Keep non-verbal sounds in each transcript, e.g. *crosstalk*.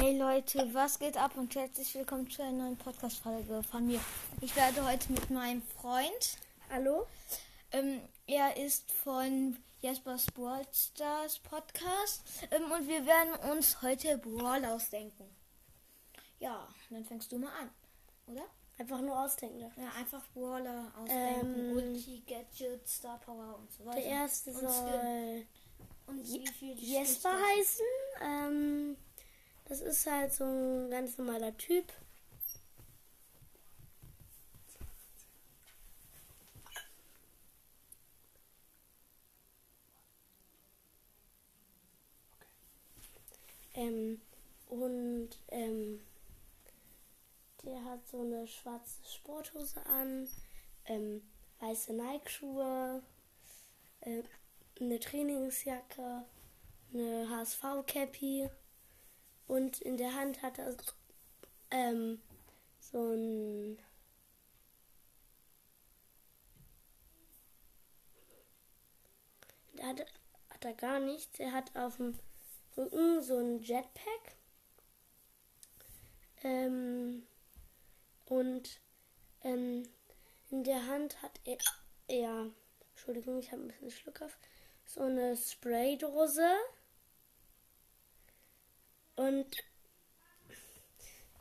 Hey Leute, was geht ab und herzlich willkommen zu einer neuen Podcast-Folge von mir. Ich werde heute mit meinem Freund, Hallo? ähm, er ist von Jaspers Brawl Stars Podcast ähm, und wir werden uns heute Brawl ausdenken. Ja, dann fängst du mal an, oder? Einfach nur ausdenken. doch. Ja, einfach Brawler ausdenken, Ähm, Ulti, Gadget, Star Power und so weiter. Der erste und soll Und wie viel Jesper heißen. Ähm, das ist halt so ein ganz normaler Typ. Ähm, und ähm, der hat so eine schwarze Sporthose an, ähm, weiße Nike-Schuhe, äh, eine Trainingsjacke, eine HSV-Cappy und in der Hand hat er ähm, so ein da hat, hat er gar nichts. Er hat auf dem Rücken so ein Jetpack. Ähm, und ähm, in der Hand hat er, er Entschuldigung, ich habe ein bisschen Schluck auf, so eine Spraydose. Und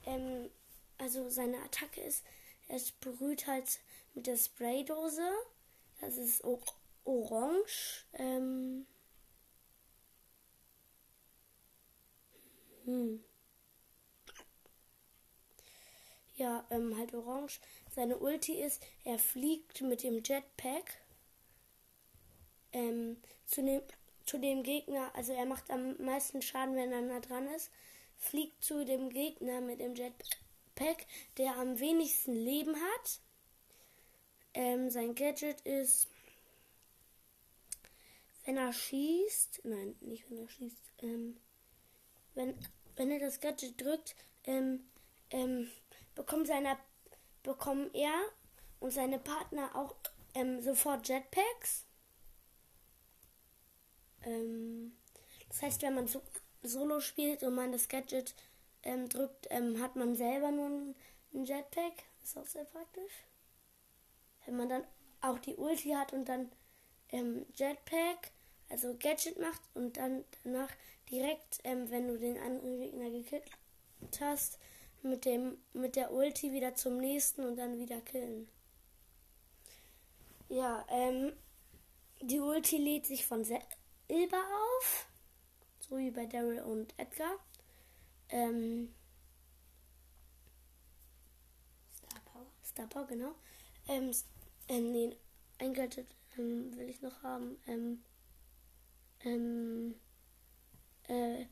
ähm, also seine Attacke ist, er sprüht halt mit der Spraydose. Das ist orange. Ähm, hm. Ja, ähm, halt orange. Seine Ulti ist, er fliegt mit dem Jetpack ähm, zu, dem, zu dem Gegner. Also er macht am meisten Schaden, wenn er nah dran ist. Fliegt zu dem Gegner mit dem Jetpack, der am wenigsten Leben hat. Ähm, sein Gadget ist, wenn er schießt, nein, nicht wenn er schießt, ähm, wenn, wenn er das Gadget drückt, ähm, ähm, bekommen, seine, bekommen er und seine Partner auch ähm, sofort Jetpacks. Ähm, das heißt, wenn man so, Solo spielt und man das Gadget ähm, drückt, ähm, hat man selber nur ein, ein Jetpack. Ist auch sehr praktisch. Wenn man dann auch die Ulti hat und dann ähm, Jetpack, also Gadget macht und dann danach direkt, ähm, wenn du den anderen Gegner gekillt hast, mit dem mit der Ulti wieder zum nächsten und dann wieder killen. Ja, ähm, die Ulti lädt sich von Silber auf, so wie bei Daryl und Edgar. Ähm, Star Power. Star Power, genau. Ähm, ähm, nee, ein Gadget ähm, will ich noch haben. Ähm, ähm, äh,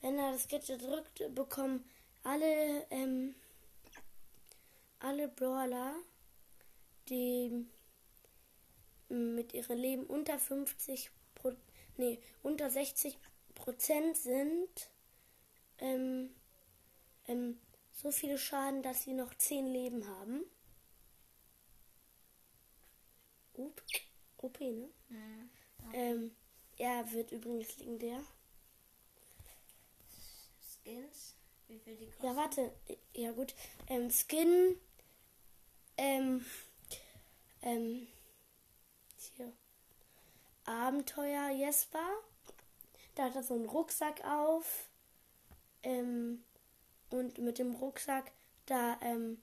wenn er das Gadget drückt, bekommen alle, ähm, alle Brawler, die mit ihrem Leben unter 50 Pro, nee, unter 60 Prozent sind, ähm, ähm, so viele Schaden, dass sie noch 10 Leben haben. Up, OP, ne? Mhm. Ähm, er wird übrigens legendär. Skins. Wie viel die kosten? Ja, warte. Ja, gut. Ähm, Skin. Ähm. Ähm. Abenteuer Jesper. Da hat er so einen Rucksack auf. Ähm. Und mit dem Rucksack, da ähm,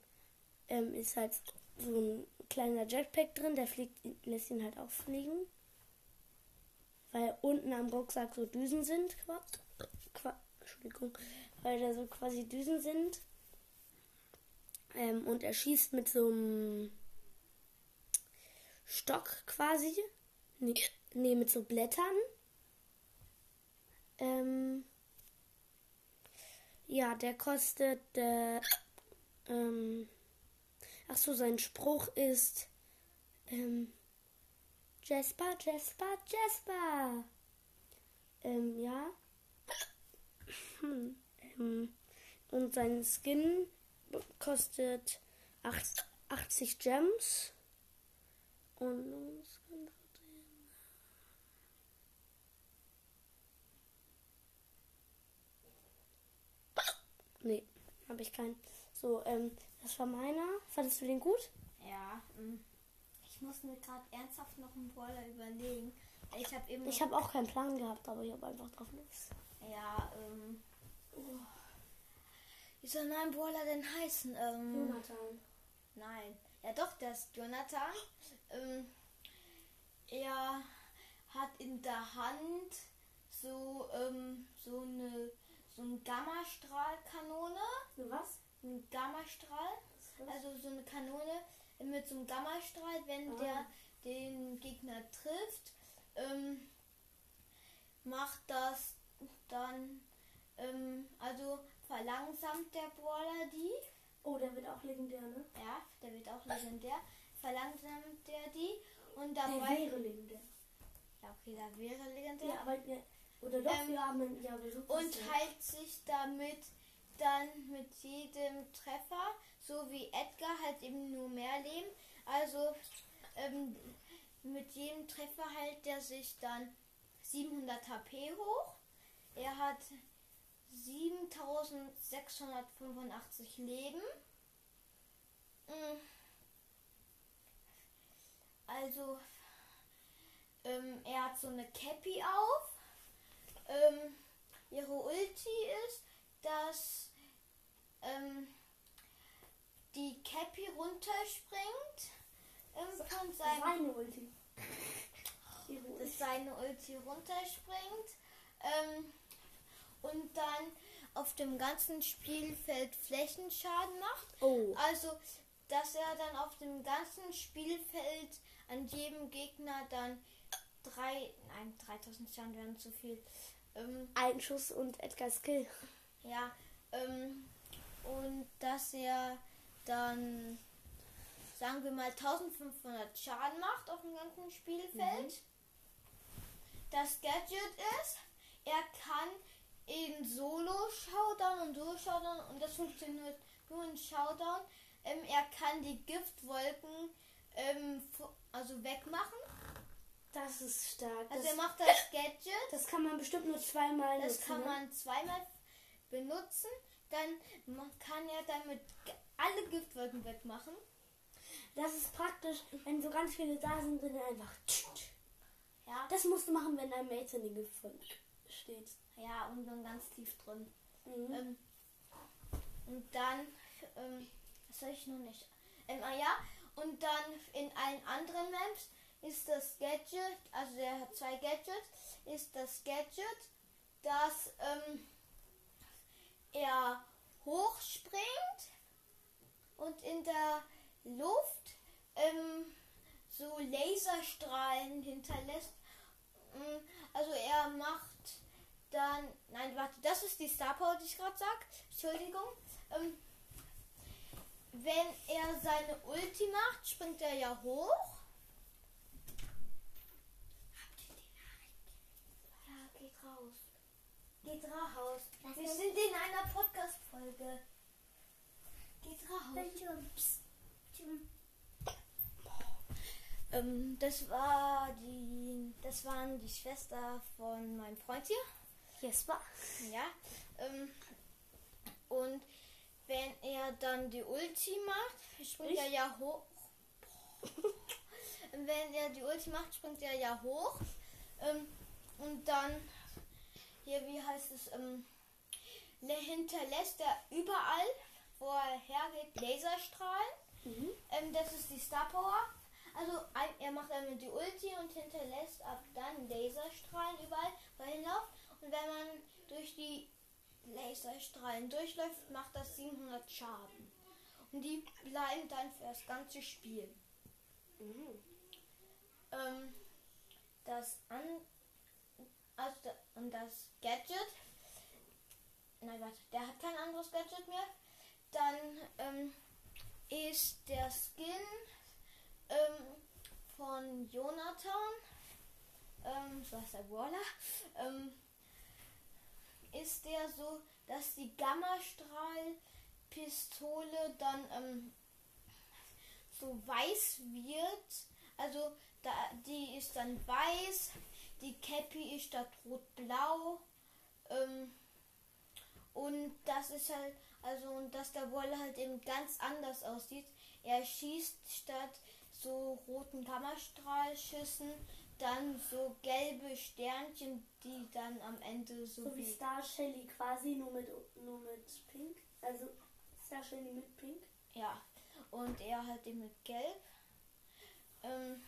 ähm, ist halt so ein kleiner Jetpack drin. Der fliegt, lässt ihn halt auch fliegen. Weil unten am Rucksack so Düsen sind. Qua, qua, Entschuldigung. Weil da so quasi Düsen sind. Ähm, und er schießt mit so einem Stock quasi. Nee, nee mit so Blättern. Ähm, ja, der kostet. Äh, ähm, ach so, sein Spruch ist. Ähm, Jasper, Jasper, Jasper. Ähm, ja. Hm, ähm, und sein Skin kostet acht- 80 Gems. Und Nee, habe ich keinen. So, ähm, das war meiner. Fandest du den gut? Ja, ähm, ich muss mir gerade ernsthaft noch einen Brawler überlegen. Ich habe eben. Ich habe auch keinen Plan gehabt, aber ich habe einfach drauf los. Ja, ähm. Wie soll mein Brawler denn heißen? Ähm, Jonathan. Nein. Ja doch, der ist Jonathan. Ähm, er hat in der Hand so, ähm, so eine so eine Gammastrahlkanone. So was? Ein Gammastrahl. Also so eine Kanone mit so einem Gammastrahl, wenn Ah. der den Gegner trifft, ähm, macht das dann, ähm, also verlangsamt der Brawler die. Oh, der wird auch legendär, ne? Ja, der wird auch legendär. Verlangsamt der die und Der dabei. wäre legendär. Ja, okay, der wäre legendär. Ja, aber wir, oder doch, Ähm, wir haben ja, wir und heilt sich damit dann mit jedem Treffer, so wie Edgar, halt eben nur mehr Leben. Also ähm, mit jedem Treffer heilt er sich dann 700 HP hoch. Er hat 7685 Leben. Mm. Also ähm, er hat so eine Cappy auf. Ähm, ihre Ulti ist, dass ähm, die Cappy runterspringt ähm, von seinem Seine Ulti. Dass seine Ulti runterspringt ähm, und dann auf dem ganzen Spielfeld Flächenschaden macht. Oh. Also, dass er dann auf dem ganzen Spielfeld an jedem Gegner dann drei, nein, 3000 Schaden wären zu viel. Ähm, Ein Schuss und Edgar Skill. ja, ähm, und dass er dann, sagen wir mal, 1500 Schaden macht auf dem ganzen Spielfeld. Das Gadget ist, er kann in Solo-Showdown und Duo-Showdown, und das funktioniert nur in Showdown, ähm, er kann die Giftwolken ähm, also wegmachen. Das ist stark. Also das, er macht das Gadget. das kann man bestimmt nur zweimal Das nutzen, kann ne? man zweimal benutzen. Dann kann er damit alle Giftwolken wegmachen. Das ist praktisch, wenn so ganz viele da sind, dann einfach. Ja, Das musst du machen, wenn ein Mate in den Gipfel steht. ja und dann ganz tief drin. Mhm. Ähm, und dann, ähm, was soll ich noch nicht? Ähm, ah ja, und dann in allen anderen Maps ist das Gadget, also der hat zwei Gadgets, ist das Gadget, dass ähm, er hochspringt und in der Luft ähm, so Laserstrahlen hinterlässt. Mm, Also er macht dann, nein, warte, das ist die Star Power, die ich gerade sag. Entschuldigung. Ähm, wenn er seine Ulti macht, springt er ja hoch. Ja, geht raus. Geht raus. Wir sind in einer Podcast-Folge. Geht raus. Ähm, das war die, das waren die Schwester von meinem Freund hier. Jesper. Ja. Ähm, und wenn er dann die Ulti macht, springt Ich? er ja hoch. *laughs* wenn er die Ulti macht, springt er ja hoch. Ähm, und dann, hier, wie heißt es, ähm, le- hinterlässt er überall, wo er hergeht, Laserstrahlen. Mhm. Ähm, das ist die Star Power. Also ein, er macht einmal die Ulti und hinterlässt ab dann Laserstrahlen überall, wo er hinläuft. Und wenn man durch die Laserstrahlen durchläuft, macht das 700 Schaden. Und die bleiben dann für das ganze Spiel. Mhm. Ähm, das an also und das Gadget. Nein, warte, der hat kein anderes Gadget mehr. Dann ähm, ist der Skin ähm, von Jonathan, ähm, so heißt der Brawler, ähm, ist der so, dass die Gammastrahlpistole dann ähm, so weiß wird. Also da, die ist dann weiß, die Cappy ist statt rot-blau. Ähm, Und das ist halt, also, und dass der Brawler halt eben ganz anders aussieht. Er schießt statt so roten Kammerstrahlschüssen dann so gelbe Sternchen, die dann am Ende so, So wie Star Shelly quasi, nur mit, nur mit Pink. Also Star Shelly mit Pink. Ja, und er halt eben mit Gelb. Ähm,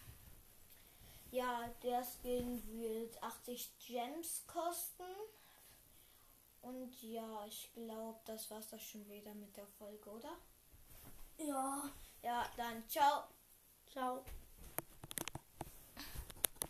ja, der Skin wird 80 Gems kosten. Und ja, ich glaube, das war's doch schon wieder mit der Folge, oder? Ja. Ja, dann ciao. Ciao.